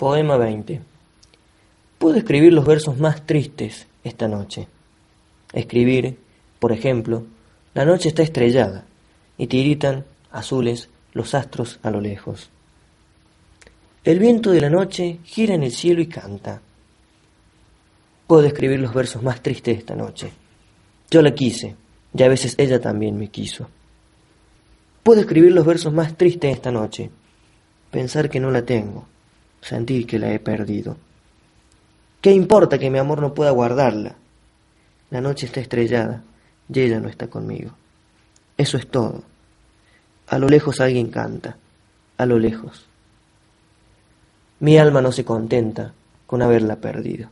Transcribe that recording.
Poema 20. Puedo escribir los versos más tristes esta noche. Escribir, por ejemplo, la noche está estrellada y tiritan azules los astros a lo lejos. El viento de la noche gira en el cielo y canta. Puedo escribir los versos más tristes esta noche. Yo la quise, y a veces ella también me quiso. Puedo escribir los versos más tristes esta noche. Pensar que no la tengo, sentir que la he perdido. ¿Qué importa que mi amor no pueda guardarla? La noche está estrellada y ella no está conmigo. Eso es todo. A lo lejos alguien canta, a lo lejos. Mi alma no se contenta con haberla perdido.